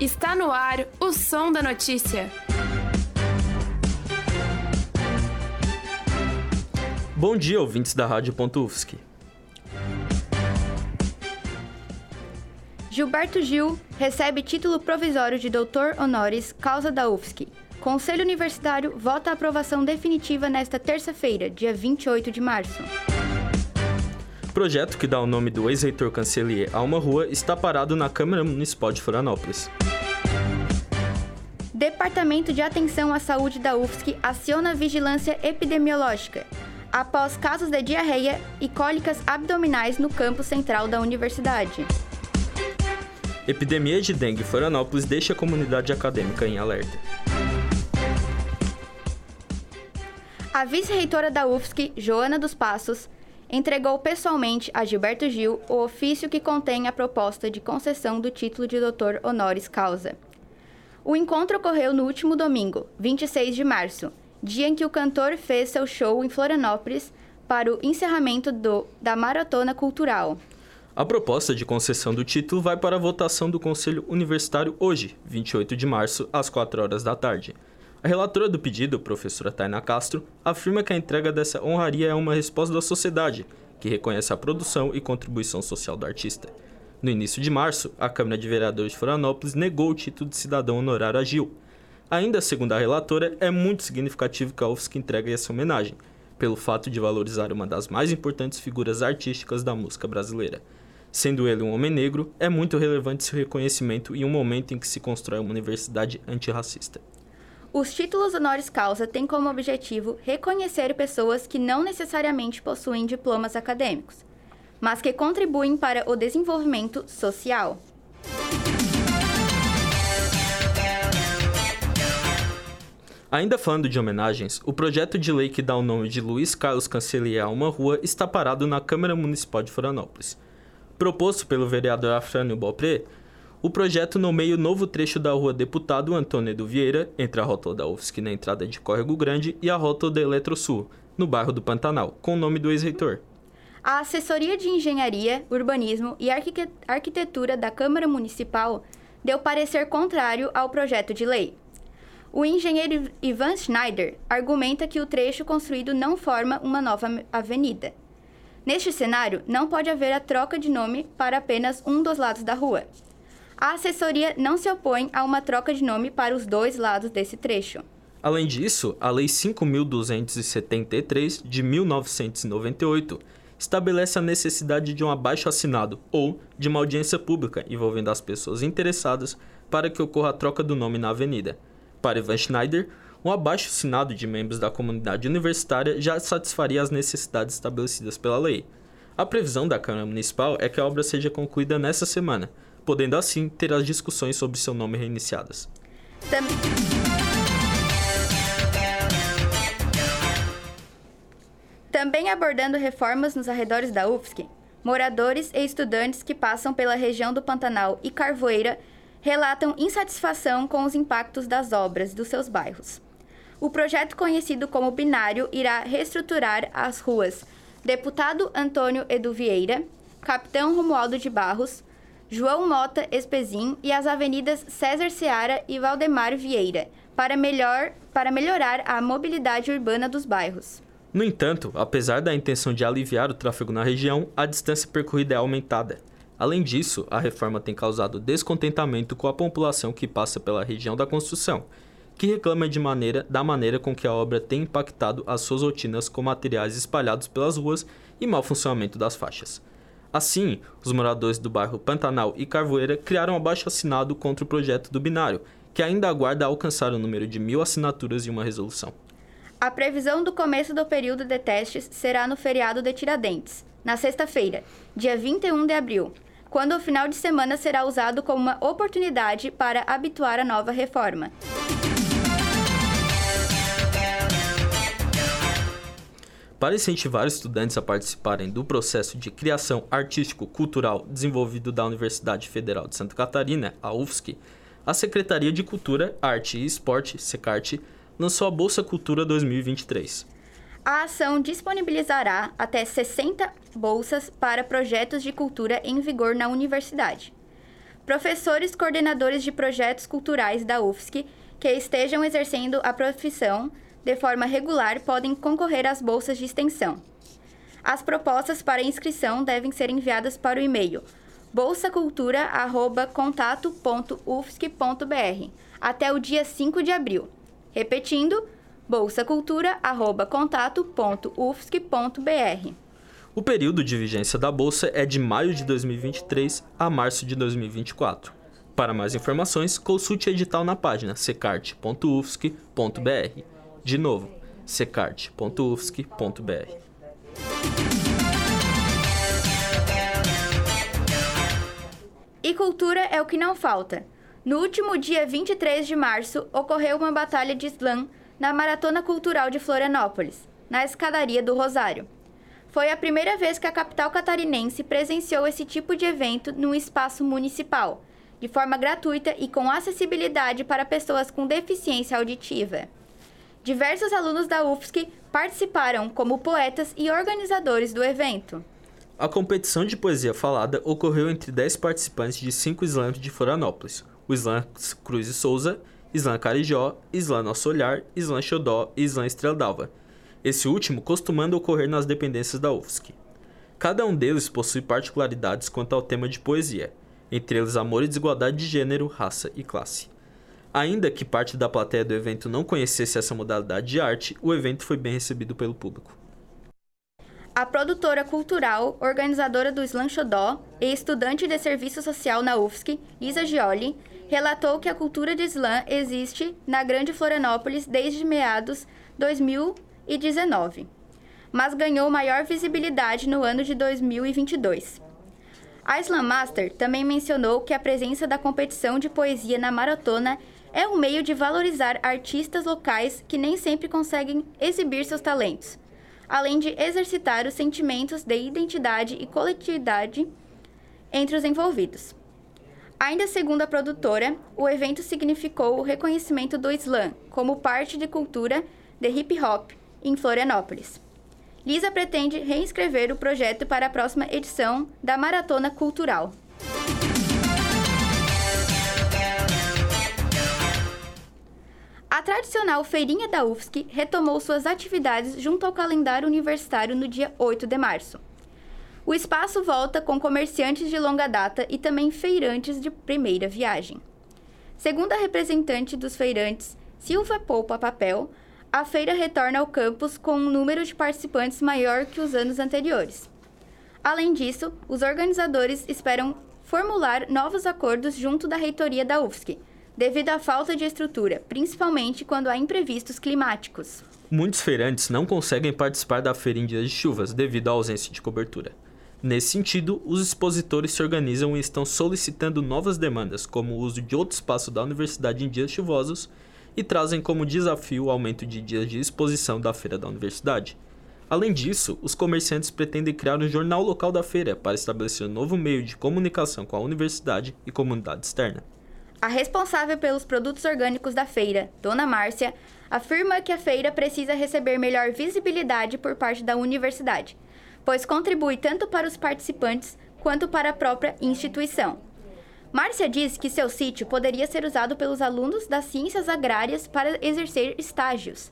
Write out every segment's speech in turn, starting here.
Está no ar o som da notícia. Bom dia, ouvintes da Rádio UFSC. Gilberto Gil recebe título provisório de doutor honoris causa da UFSC. Conselho Universitário vota a aprovação definitiva nesta terça-feira, dia 28 de março. Projeto que dá o nome do ex-reitor Cancelier a uma rua está parado na Câmara Municipal de Florianópolis. Departamento de Atenção à Saúde da UFSC aciona vigilância epidemiológica após casos de diarreia e cólicas abdominais no campo central da universidade. Epidemia de dengue em Florianópolis deixa a comunidade acadêmica em alerta. A vice-reitora da UFSC, Joana dos Passos, entregou pessoalmente a Gilberto Gil o ofício que contém a proposta de concessão do título de doutor honoris causa. O encontro ocorreu no último domingo, 26 de março, dia em que o cantor fez seu show em Florianópolis para o encerramento do, da Maratona Cultural. A proposta de concessão do título vai para a votação do Conselho Universitário hoje, 28 de março, às 4 horas da tarde. A relatora do pedido, professora Taina Castro, afirma que a entrega dessa honraria é uma resposta da sociedade, que reconhece a produção e contribuição social do artista. No início de março, a Câmara de Vereadores de Florianópolis negou o título de cidadão honorário a Gil. Ainda segundo a relatora, é muito significativo que a UFSC entregue essa homenagem, pelo fato de valorizar uma das mais importantes figuras artísticas da música brasileira. Sendo ele um homem negro, é muito relevante seu reconhecimento em um momento em que se constrói uma universidade antirracista. Os títulos honoris causa têm como objetivo reconhecer pessoas que não necessariamente possuem diplomas acadêmicos, mas que contribuem para o desenvolvimento social. Ainda falando de homenagens, o projeto de lei que dá o nome de Luiz Carlos Cancelier a uma rua está parado na Câmara Municipal de Florianópolis. Proposto pelo vereador Afrânio Bopré, o projeto nomeia o novo trecho da rua Deputado Antônio do Vieira, entre a rótula da UFSC na entrada de Córrego Grande e a rótula da Eletrosul, no bairro do Pantanal, com o nome do ex-reitor. A Assessoria de Engenharia, Urbanismo e Arquitetura da Câmara Municipal deu parecer contrário ao projeto de lei. O engenheiro Ivan Schneider argumenta que o trecho construído não forma uma nova avenida. Neste cenário, não pode haver a troca de nome para apenas um dos lados da rua. A assessoria não se opõe a uma troca de nome para os dois lados desse trecho. Além disso, a Lei 5.273 de 1998 estabelece a necessidade de um abaixo-assinado ou de uma audiência pública envolvendo as pessoas interessadas para que ocorra a troca do nome na avenida. Para Ivan Schneider, um abaixo-assinado de membros da comunidade universitária já satisfaria as necessidades estabelecidas pela lei. A previsão da Câmara Municipal é que a obra seja concluída nesta semana, podendo assim ter as discussões sobre seu nome reiniciadas. Também... Também abordando reformas nos arredores da UFSC, moradores e estudantes que passam pela região do Pantanal e Carvoeira relatam insatisfação com os impactos das obras dos seus bairros. O projeto conhecido como Binário irá reestruturar as ruas Deputado Antônio Edu Vieira, Capitão Romualdo de Barros, João Mota Espezim e as avenidas César Seara e Valdemar Vieira, para, melhor, para melhorar a mobilidade urbana dos bairros. No entanto, apesar da intenção de aliviar o tráfego na região, a distância percorrida é aumentada. Além disso, a reforma tem causado descontentamento com a população que passa pela região da construção, que reclama de maneira, da maneira com que a obra tem impactado as suas rotinas com materiais espalhados pelas ruas e mau funcionamento das faixas. Assim, os moradores do bairro Pantanal e Carvoeira criaram um abaixo assinado contra o projeto do binário, que ainda aguarda alcançar o número de mil assinaturas e uma resolução. A previsão do começo do período de testes será no feriado de Tiradentes, na sexta-feira, dia 21 de abril, quando o final de semana será usado como uma oportunidade para habituar a nova reforma. Para incentivar os estudantes a participarem do processo de criação artístico-cultural desenvolvido da Universidade Federal de Santa Catarina, a UFSC, a Secretaria de Cultura, Arte e Esporte, SECARTE, lançou a Bolsa Cultura 2023. A ação disponibilizará até 60 bolsas para projetos de cultura em vigor na universidade. professores coordenadores de projetos culturais da UFSC que estejam exercendo a profissão de forma regular podem concorrer às bolsas de extensão. As propostas para inscrição devem ser enviadas para o e-mail bolsacultura@contato.ufsc.br até o dia 5 de abril. Repetindo, bolsacultura@contato.ufsc.br. O período de vigência da bolsa é de maio de 2023 a março de 2024. Para mais informações, consulte o edital na página secart.ufsc.br. De novo, secart.ufsc.br. E cultura é o que não falta. No último dia 23 de março, ocorreu uma batalha de slam na Maratona Cultural de Florianópolis, na escadaria do Rosário. Foi a primeira vez que a capital catarinense presenciou esse tipo de evento num espaço municipal, de forma gratuita e com acessibilidade para pessoas com deficiência auditiva. Diversos alunos da UFSC participaram como poetas e organizadores do evento. A competição de poesia falada ocorreu entre 10 participantes de cinco slams de Florianópolis: o Slam Cruz e Souza, Slam Carijó, Slam Nosso Olhar, Slam Xodó e Slam Estrela d'Alva. Esse último costumando ocorrer nas dependências da UFSC. Cada um deles possui particularidades quanto ao tema de poesia, entre eles amor e desigualdade de gênero, raça e classe. Ainda que parte da plateia do evento não conhecesse essa modalidade de arte, o evento foi bem recebido pelo público. A produtora cultural, organizadora do Slam Xodó e estudante de serviço social na UFSC, Isa Gioli, relatou que a cultura de slam existe na Grande Florianópolis desde meados 2019, mas ganhou maior visibilidade no ano de 2022. A Slam Master também mencionou que a presença da competição de poesia na maratona é um meio de valorizar artistas locais que nem sempre conseguem exibir seus talentos, além de exercitar os sentimentos de identidade e coletividade entre os envolvidos. Ainda segundo a produtora, o evento significou o reconhecimento do slam como parte de cultura de hip hop em Florianópolis. Lisa pretende reescrever o projeto para a próxima edição da Maratona Cultural. A tradicional Feirinha da UFSC retomou suas atividades junto ao calendário universitário no dia 8 de março. O espaço volta com comerciantes de longa data e também feirantes de primeira viagem. Segundo a representante dos feirantes, Silva Poupa Papel, a feira retorna ao campus com um número de participantes maior que os anos anteriores. Além disso, os organizadores esperam formular novos acordos junto da reitoria da UFSC, devido à falta de estrutura, principalmente quando há imprevistos climáticos. Muitos feirantes não conseguem participar da feira em dias de chuvas devido à ausência de cobertura. Nesse sentido, os expositores se organizam e estão solicitando novas demandas, como o uso de outro espaço da universidade em dias chuvosos, e trazem como desafio o aumento de dias de exposição da feira da universidade. Além disso, os comerciantes pretendem criar um jornal local da feira para estabelecer um novo meio de comunicação com a universidade e comunidade externa. A responsável pelos produtos orgânicos da feira, Dona Márcia, afirma que a feira precisa receber melhor visibilidade por parte da universidade, pois contribui tanto para os participantes quanto para a própria instituição. Márcia diz que seu sítio poderia ser usado pelos alunos das ciências agrárias para exercer estágios,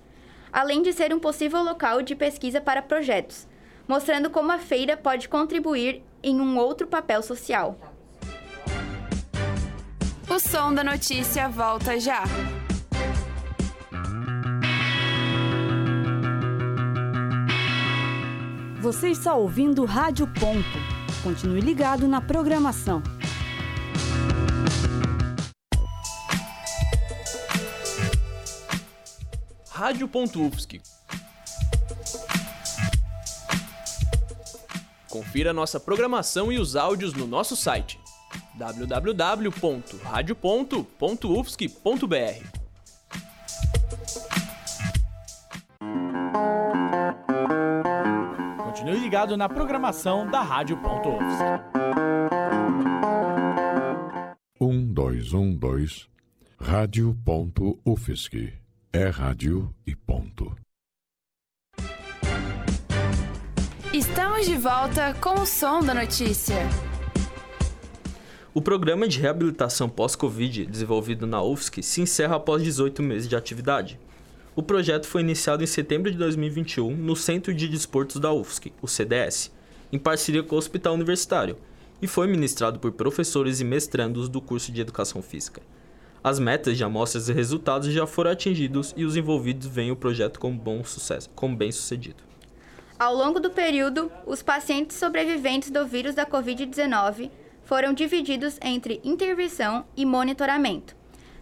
além de ser um possível local de pesquisa para projetos, mostrando como a feira pode contribuir em um outro papel social. O som da notícia volta já. Você está ouvindo Rádio Ponto. Continue ligado na programação. Rádio.UFSC. Confira nossa programação e os áudios no nosso site www.radio.ufsc.br. Continue ligado na programação da Rádio.UFSC. Um, dois, um, dois. Rádio.UFSC. É rádio e ponto. Estamos de volta com o som da notícia. O programa de reabilitação pós-Covid desenvolvido na UFSC se encerra após 18 meses de atividade. O projeto foi iniciado em setembro de 2021 no Centro de Desportos da UFSC, o CDS, em parceria com o Hospital Universitário, e foi ministrado por professores e mestrandos do curso de Educação Física. As metas de amostras e resultados já foram atingidos e os envolvidos veem o projeto como, bom sucesso, como bem sucedido. Ao longo do período, os pacientes sobreviventes do vírus da Covid-19 foram divididos entre intervenção e monitoramento.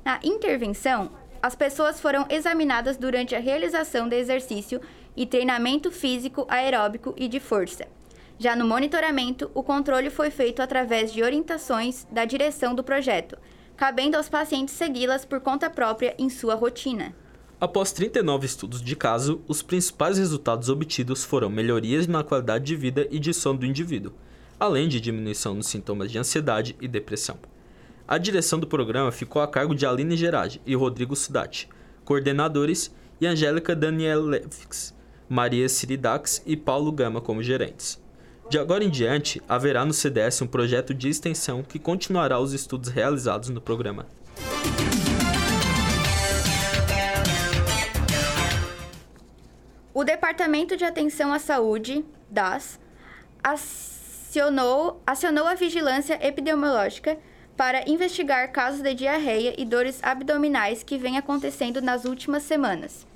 Na intervenção, as pessoas foram examinadas durante a realização de exercício e treinamento físico, aeróbico e de força. Já no monitoramento, o controle foi feito através de orientações da direção do projeto, cabendo aos pacientes segui-las por conta própria em sua rotina. Após 39 estudos de caso, os principais resultados obtidos foram melhorias na qualidade de vida e de sono do indivíduo, além de diminuição nos sintomas de ansiedade e depressão. A direção do programa ficou a cargo de Aline Gerard e Rodrigo Sudati, coordenadores, e Angélica Danielewicz, Maria Siridax e Paulo Gama como gerentes. De agora em diante, haverá no CDS um projeto de extensão que continuará os estudos realizados no programa. O Departamento de Atenção à Saúde, DAS, acionou, acionou a vigilância epidemiológica para investigar casos de diarreia e dores abdominais que vêm acontecendo nas últimas semanas.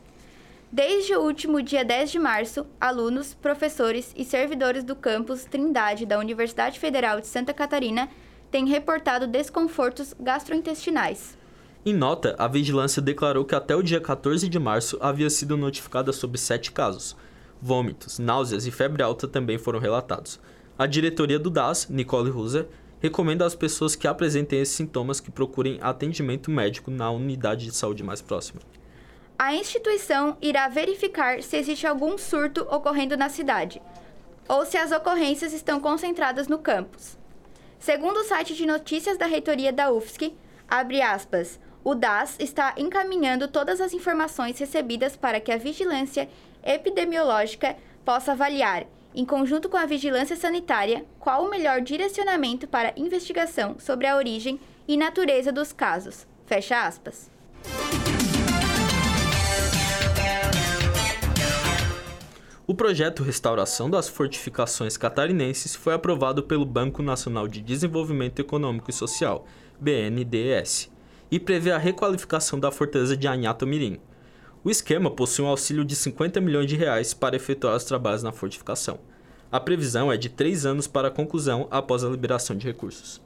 Desde o último dia 10 de março, alunos, professores e servidores do campus Trindade da Universidade Federal de Santa Catarina têm reportado desconfortos gastrointestinais. Em nota, a vigilância declarou que até o dia 14 de março havia sido notificada sobre sete casos. Vômitos, náuseas e febre alta também foram relatados. A diretoria do DAS, Nicole Ruser, recomenda às pessoas que apresentem esses sintomas que procurem atendimento médico na unidade de saúde mais próxima. A instituição irá verificar se existe algum surto ocorrendo na cidade ou se as ocorrências estão concentradas no campus. Segundo o site de notícias da reitoria da UFSC, abre aspas, o DAS está encaminhando todas as informações recebidas para que a vigilância epidemiológica possa avaliar, em conjunto com a vigilância sanitária, qual o melhor direcionamento para investigação sobre a origem e natureza dos casos. Fecha aspas. O projeto Restauração das Fortificações Catarinenses foi aprovado pelo Banco Nacional de Desenvolvimento Econômico e Social, BNDES, e prevê a requalificação da fortaleza de Anhata-Mirim. O esquema possui um auxílio de 50 milhões de reais para efetuar os trabalhos na fortificação. A previsão é de três anos para a conclusão após a liberação de recursos.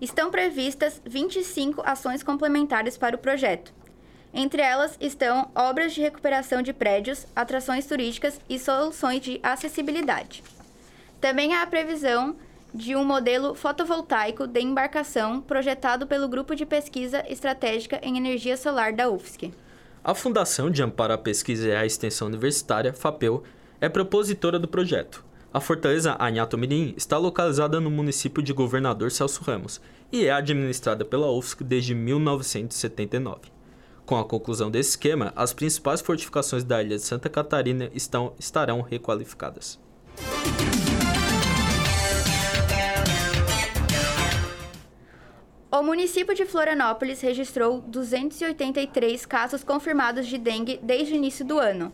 Estão previstas 25 ações complementares para o projeto. Entre elas estão obras de recuperação de prédios, atrações turísticas e soluções de acessibilidade. Também há a previsão de um modelo fotovoltaico de embarcação projetado pelo Grupo de Pesquisa Estratégica em Energia Solar da UFSC. A Fundação de Amparo à Pesquisa e à Extensão Universitária, FAPEU, é propositora do projeto. A fortaleza Anhatomirim está localizada no município de Governador Celso Ramos e é administrada pela UFSC desde 1979. Com a conclusão desse esquema, as principais fortificações da ilha de Santa Catarina estão, estarão requalificadas. O município de Florianópolis registrou 283 casos confirmados de dengue desde o início do ano.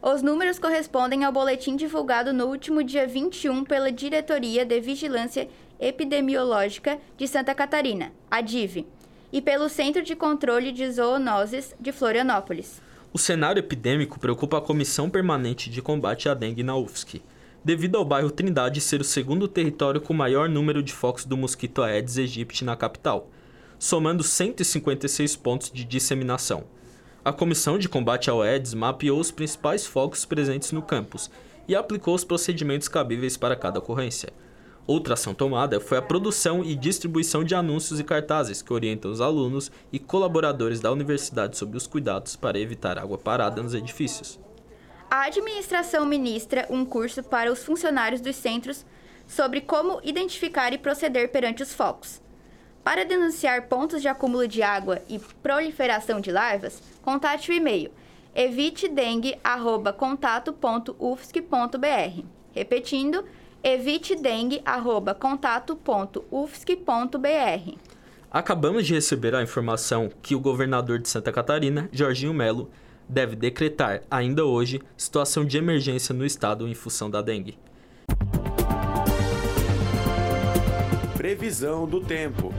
Os números correspondem ao boletim divulgado no último dia 21 pela Diretoria de Vigilância Epidemiológica de Santa Catarina, a DIV, e pelo Centro de Controle de Zoonoses de Florianópolis. O cenário epidêmico preocupa a Comissão Permanente de Combate à Dengue na UFSC, devido ao bairro Trindade ser o segundo território com maior número de focos do mosquito Aedes aegypti na capital, somando 156 pontos de disseminação. A Comissão de Combate ao Aedes mapeou os principais focos presentes no campus e aplicou os procedimentos cabíveis para cada ocorrência. Outra ação tomada foi a produção e distribuição de anúncios e cartazes que orientam os alunos e colaboradores da universidade sobre os cuidados para evitar água parada nos edifícios. A administração ministra um curso para os funcionários dos centros sobre como identificar e proceder perante os focos. Para denunciar pontos de acúmulo de água e proliferação de larvas, contate o e-mail evitedengue@contato.ufsc.br. Repetindo, evitedengue@contato.ufsc.br. Acabamos de receber a informação que o governador de Santa Catarina, Jorginho Melo, deve decretar ainda hoje situação de emergência no estado em função da dengue. Previsão do tempo.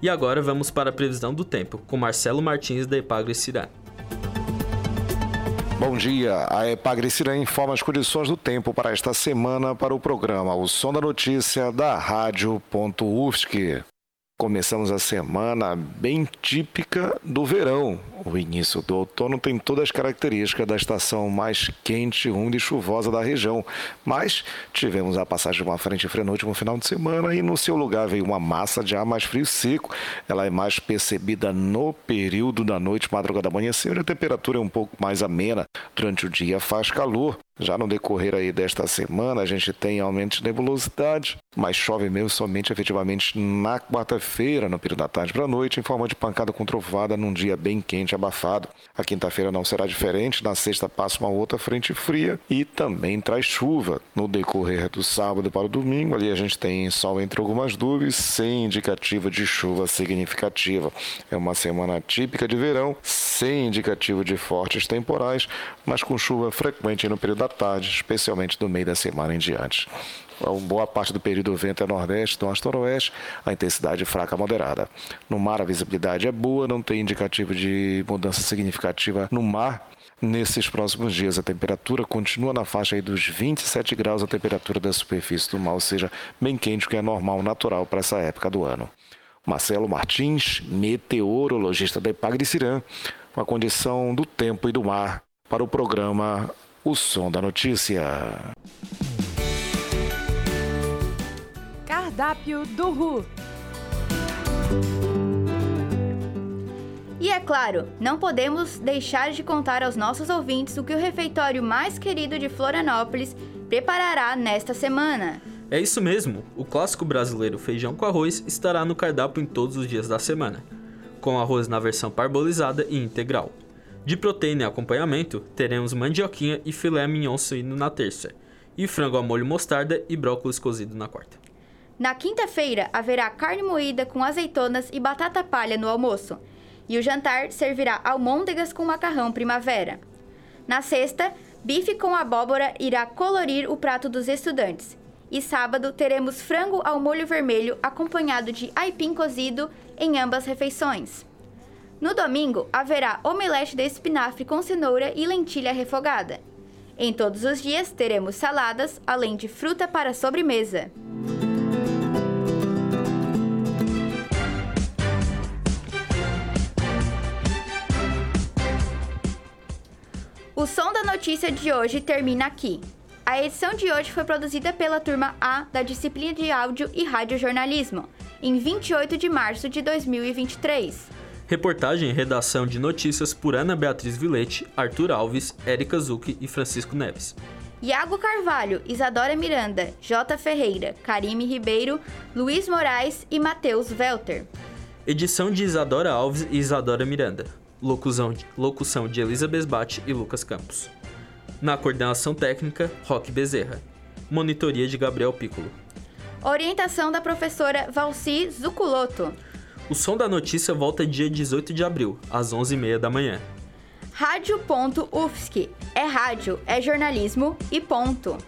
E agora vamos para a previsão do tempo com Marcelo Martins da Epagre Cirá. Bom dia. A Epagrecirã informa as condições do tempo para esta semana para o programa O Som da Notícia da Rádio.UFSC. Começamos a semana bem típica do verão. O início do outono tem todas as características da estação mais quente, úmida e chuvosa da região. Mas tivemos a passagem de uma frente fria no último final de semana e no seu lugar veio uma massa de ar mais frio e seco. Ela é mais percebida no período da noite, madrugada, amanhecer. A temperatura é um pouco mais amena. Durante o dia faz calor. Já no decorrer aí desta semana, a gente tem aumento de nebulosidade, mas chove mesmo somente efetivamente na quarta-feira, no período da tarde para a noite, em forma de pancada com trovada num dia bem quente, abafado. A quinta-feira não será diferente, na sexta passa uma outra frente fria e também traz chuva. No decorrer do sábado para o domingo, ali a gente tem sol entre algumas nuvens, sem indicativa de chuva significativa. É uma semana típica de verão, sem indicativo de fortes temporais, mas com chuva frequente no período da tarde, especialmente do meio da semana em diante. Uma boa parte do período o vento é nordeste, norte-noroeste, a intensidade fraca moderada. No mar a visibilidade é boa, não tem indicativo de mudança significativa no mar. Nesses próximos dias a temperatura continua na faixa dos 27 graus a temperatura da superfície do mar, ou seja, bem quente, o que é normal, natural para essa época do ano. Marcelo Martins, meteorologista da Ipagre-Cirã, com a condição do tempo e do mar para o programa O Som da Notícia. Cardápio do RU. E é claro, não podemos deixar de contar aos nossos ouvintes o que o refeitório mais querido de Florianópolis preparará nesta semana. É isso mesmo, o clássico brasileiro feijão com arroz estará no cardápio em todos os dias da semana, com arroz na versão parbolizada e integral. De proteína e acompanhamento, teremos mandioquinha e filé mignon suíno na terça, e frango a molho mostarda e brócolis cozido na quarta. Na quinta-feira, haverá carne moída com azeitonas e batata palha no almoço. E o jantar servirá almôndegas com macarrão primavera. Na sexta, bife com abóbora irá colorir o prato dos estudantes. E sábado teremos frango ao molho vermelho acompanhado de aipim cozido em ambas refeições. No domingo, haverá omelete de espinafre com cenoura e lentilha refogada. Em todos os dias teremos saladas, além de fruta para sobremesa. O som da notícia de hoje termina aqui. A edição de hoje foi produzida pela turma A da disciplina de áudio e radiojornalismo, em 28 de março de 2023. Reportagem e redação de notícias por Ana Beatriz Vilete, Arthur Alves, Érica Zucchi e Francisco Neves. Iago Carvalho, Isadora Miranda, J. Ferreira, Karime Ribeiro, Luiz Moraes e Matheus Welter. Edição de Isadora Alves e Isadora Miranda. Locução de, locução de Elizabeth Bate e Lucas Campos. Na coordenação técnica, Roque Bezerra. Monitoria de Gabriel Piccolo. Orientação da professora Valci Zuculoto. O som da notícia volta dia 18 de abril, às 11h30 da manhã. Rádio.UFSC. É rádio, é jornalismo e ponto.